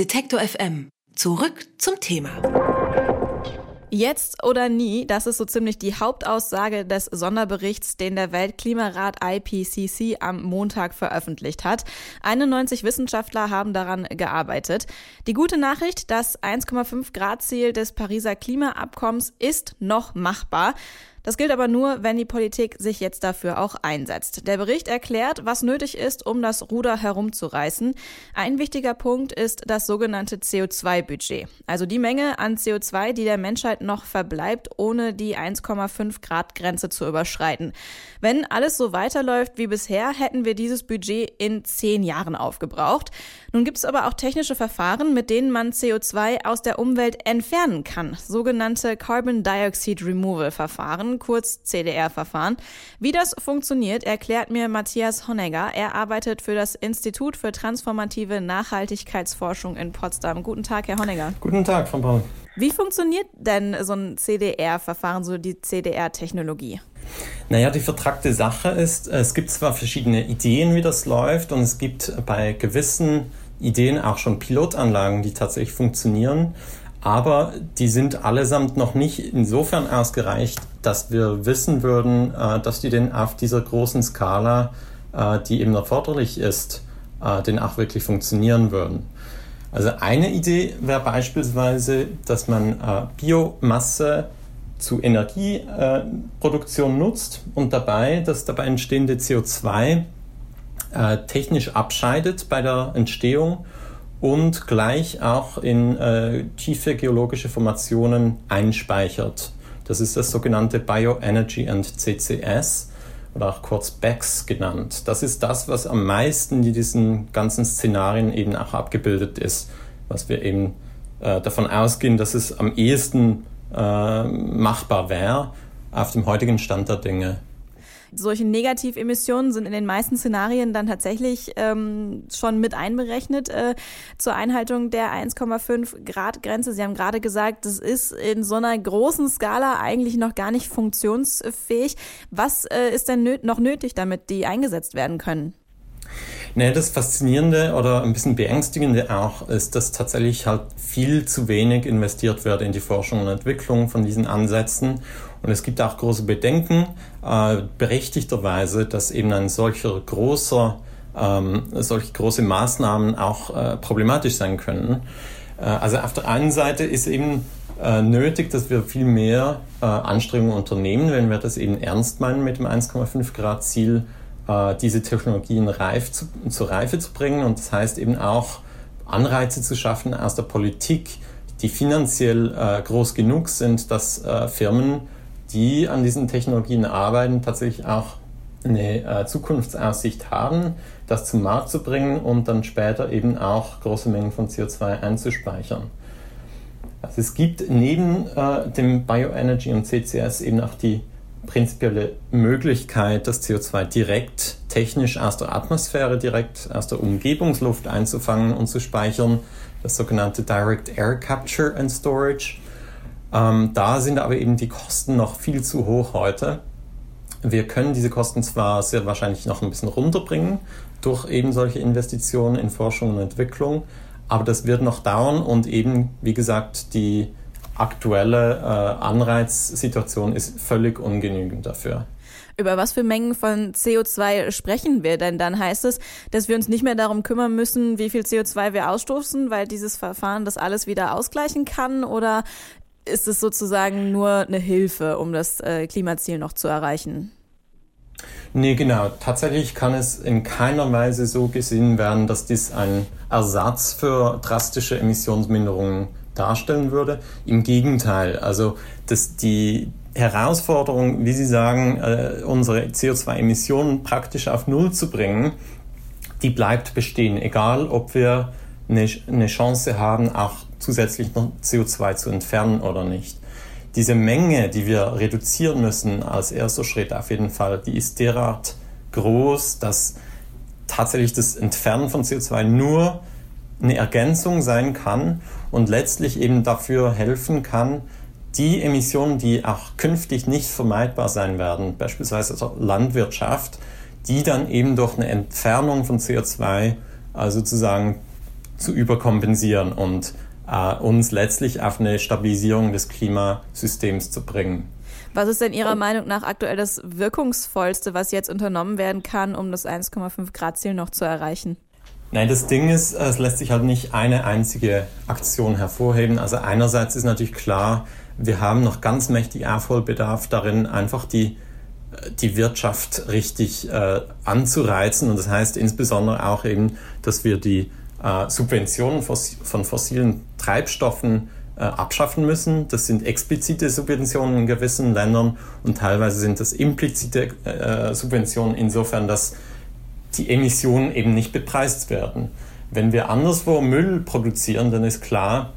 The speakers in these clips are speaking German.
Detektor FM. Zurück zum Thema. Jetzt oder nie, das ist so ziemlich die Hauptaussage des Sonderberichts, den der Weltklimarat IPCC am Montag veröffentlicht hat. 91 Wissenschaftler haben daran gearbeitet. Die gute Nachricht, das 1,5 Grad Ziel des Pariser Klimaabkommens ist noch machbar. Das gilt aber nur, wenn die Politik sich jetzt dafür auch einsetzt. Der Bericht erklärt, was nötig ist, um das Ruder herumzureißen. Ein wichtiger Punkt ist das sogenannte CO2-Budget, also die Menge an CO2, die der Menschheit noch verbleibt, ohne die 1,5 Grad Grenze zu überschreiten. Wenn alles so weiterläuft wie bisher, hätten wir dieses Budget in zehn Jahren aufgebraucht. Nun gibt es aber auch technische Verfahren, mit denen man CO2 aus der Umwelt entfernen kann, sogenannte Carbon Dioxide Removal Verfahren kurz CDR-Verfahren. Wie das funktioniert, erklärt mir Matthias Honegger. Er arbeitet für das Institut für transformative Nachhaltigkeitsforschung in Potsdam. Guten Tag, Herr Honegger. Guten Tag, Frau Braun. Wie funktioniert denn so ein CDR-Verfahren, so die CDR-Technologie? Naja, die vertragte Sache ist, es gibt zwar verschiedene Ideen, wie das läuft, und es gibt bei gewissen Ideen auch schon Pilotanlagen, die tatsächlich funktionieren aber die sind allesamt noch nicht insofern ausgereicht, dass wir wissen würden, äh, dass die denn auf dieser großen Skala, äh, die eben erforderlich ist, äh, denn auch wirklich funktionieren würden. Also eine Idee wäre beispielsweise, dass man Biomasse zu Energieproduktion nutzt und dabei das dabei entstehende CO2 technisch abscheidet bei der Entstehung und gleich auch in äh, tiefe geologische Formationen einspeichert. Das ist das sogenannte Bioenergy and CCS oder auch kurz BECS genannt. Das ist das, was am meisten in diesen ganzen Szenarien eben auch abgebildet ist, was wir eben äh, davon ausgehen, dass es am ehesten äh, machbar wäre auf dem heutigen Stand der Dinge. Solche Negativemissionen sind in den meisten Szenarien dann tatsächlich ähm, schon mit einberechnet äh, zur Einhaltung der 1,5 Grad Grenze. Sie haben gerade gesagt, das ist in so einer großen Skala eigentlich noch gar nicht funktionsfähig. Was äh, ist denn nö noch nötig, damit die eingesetzt werden können? Nee, das Faszinierende oder ein bisschen Beängstigende auch ist, dass tatsächlich halt viel zu wenig investiert wird in die Forschung und Entwicklung von diesen Ansätzen. Und es gibt auch große Bedenken, äh, berechtigterweise, dass eben ein solcher großer, ähm, solche große Maßnahmen auch äh, problematisch sein können. Äh, also auf der einen Seite ist eben äh, nötig, dass wir viel mehr äh, Anstrengungen unternehmen, wenn wir das eben ernst meinen mit dem 1,5 Grad Ziel äh, diese Technologien reif zu, zur Reife zu bringen. Und das heißt eben auch Anreize zu schaffen aus der Politik, die finanziell groß genug sind, dass Firmen, die an diesen Technologien arbeiten, tatsächlich auch eine äh, Zukunftsaussicht haben, das zum Markt zu bringen und dann später eben auch große Mengen von CO2 einzuspeichern. Also es gibt neben äh, dem Bioenergy und CCS eben auch die prinzipielle Möglichkeit, das CO2 direkt technisch aus der Atmosphäre, direkt aus der Umgebungsluft einzufangen und zu speichern, das sogenannte Direct Air Capture and Storage. Ähm, da sind aber eben die Kosten noch viel zu hoch heute. Wir können diese Kosten zwar sehr wahrscheinlich noch ein bisschen runterbringen durch eben solche Investitionen in Forschung und Entwicklung, aber das wird noch dauern und eben, wie gesagt, die aktuelle äh, Anreizsituation ist völlig ungenügend dafür. Über was für Mengen von CO2 sprechen wir denn dann? Heißt es, dass wir uns nicht mehr darum kümmern müssen, wie viel CO2 wir ausstoßen, weil dieses Verfahren das alles wieder ausgleichen kann? Oder ist es sozusagen nur eine Hilfe, um das äh, Klimaziel noch zu erreichen? Nee, genau. Tatsächlich kann es in keiner Weise so gesehen werden, dass dies ein Ersatz für drastische Emissionsminderungen darstellen würde. Im Gegenteil, also dass die Herausforderung, wie Sie sagen, äh, unsere CO2-Emissionen praktisch auf Null zu bringen, die bleibt bestehen, egal ob wir eine, eine Chance haben, auch zusätzlich noch CO2 zu entfernen oder nicht. Diese Menge, die wir reduzieren müssen als erster Schritt auf jeden Fall, die ist derart groß, dass tatsächlich das Entfernen von CO2 nur eine Ergänzung sein kann und letztlich eben dafür helfen kann, die Emissionen, die auch künftig nicht vermeidbar sein werden, beispielsweise der Landwirtschaft, die dann eben durch eine Entfernung von CO2 also sozusagen zu überkompensieren und äh, uns letztlich auf eine Stabilisierung des Klimasystems zu bringen. Was ist denn Ihrer Meinung nach aktuell das Wirkungsvollste, was jetzt unternommen werden kann, um das 1,5 Grad Ziel noch zu erreichen? Nein, das Ding ist, es lässt sich halt nicht eine einzige Aktion hervorheben. Also einerseits ist natürlich klar, wir haben noch ganz mächtig Aufholbedarf darin, einfach die, die Wirtschaft richtig äh, anzureizen. Und das heißt insbesondere auch eben, dass wir die Subventionen von fossilen Treibstoffen äh, abschaffen müssen. Das sind explizite Subventionen in gewissen Ländern und teilweise sind das implizite äh, Subventionen insofern, dass die Emissionen eben nicht bepreist werden. Wenn wir anderswo Müll produzieren, dann ist klar,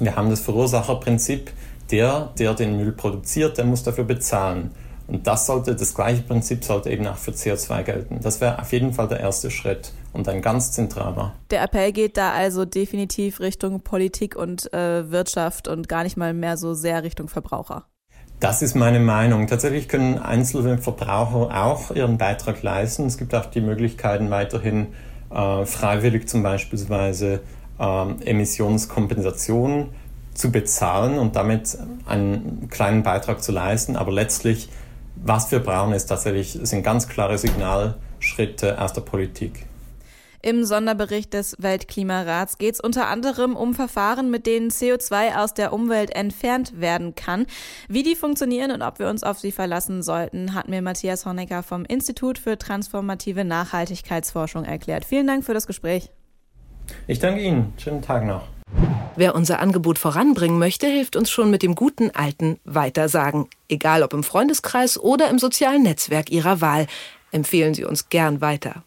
wir haben das Verursacherprinzip, der, der den Müll produziert, der muss dafür bezahlen. Und das sollte, das gleiche Prinzip sollte eben auch für CO2 gelten. Das wäre auf jeden Fall der erste Schritt und ein ganz zentraler. Der Appell geht da also definitiv Richtung Politik und äh, Wirtschaft und gar nicht mal mehr so sehr Richtung Verbraucher. Das ist meine Meinung. Tatsächlich können einzelne Verbraucher auch ihren Beitrag leisten. Es gibt auch die Möglichkeiten, weiterhin äh, freiwillig zum Beispiel äh, Emissionskompensation zu bezahlen und damit einen kleinen Beitrag zu leisten. Aber letztlich, was wir brauchen, ist tatsächlich, sind ganz klare Signalschritte aus der Politik. Im Sonderbericht des Weltklimarats geht es unter anderem um Verfahren, mit denen CO2 aus der Umwelt entfernt werden kann. Wie die funktionieren und ob wir uns auf sie verlassen sollten, hat mir Matthias Honecker vom Institut für transformative Nachhaltigkeitsforschung erklärt. Vielen Dank für das Gespräch. Ich danke Ihnen. Schönen Tag noch. Wer unser Angebot voranbringen möchte, hilft uns schon mit dem guten alten Weitersagen. Egal ob im Freundeskreis oder im sozialen Netzwerk Ihrer Wahl. Empfehlen Sie uns gern weiter.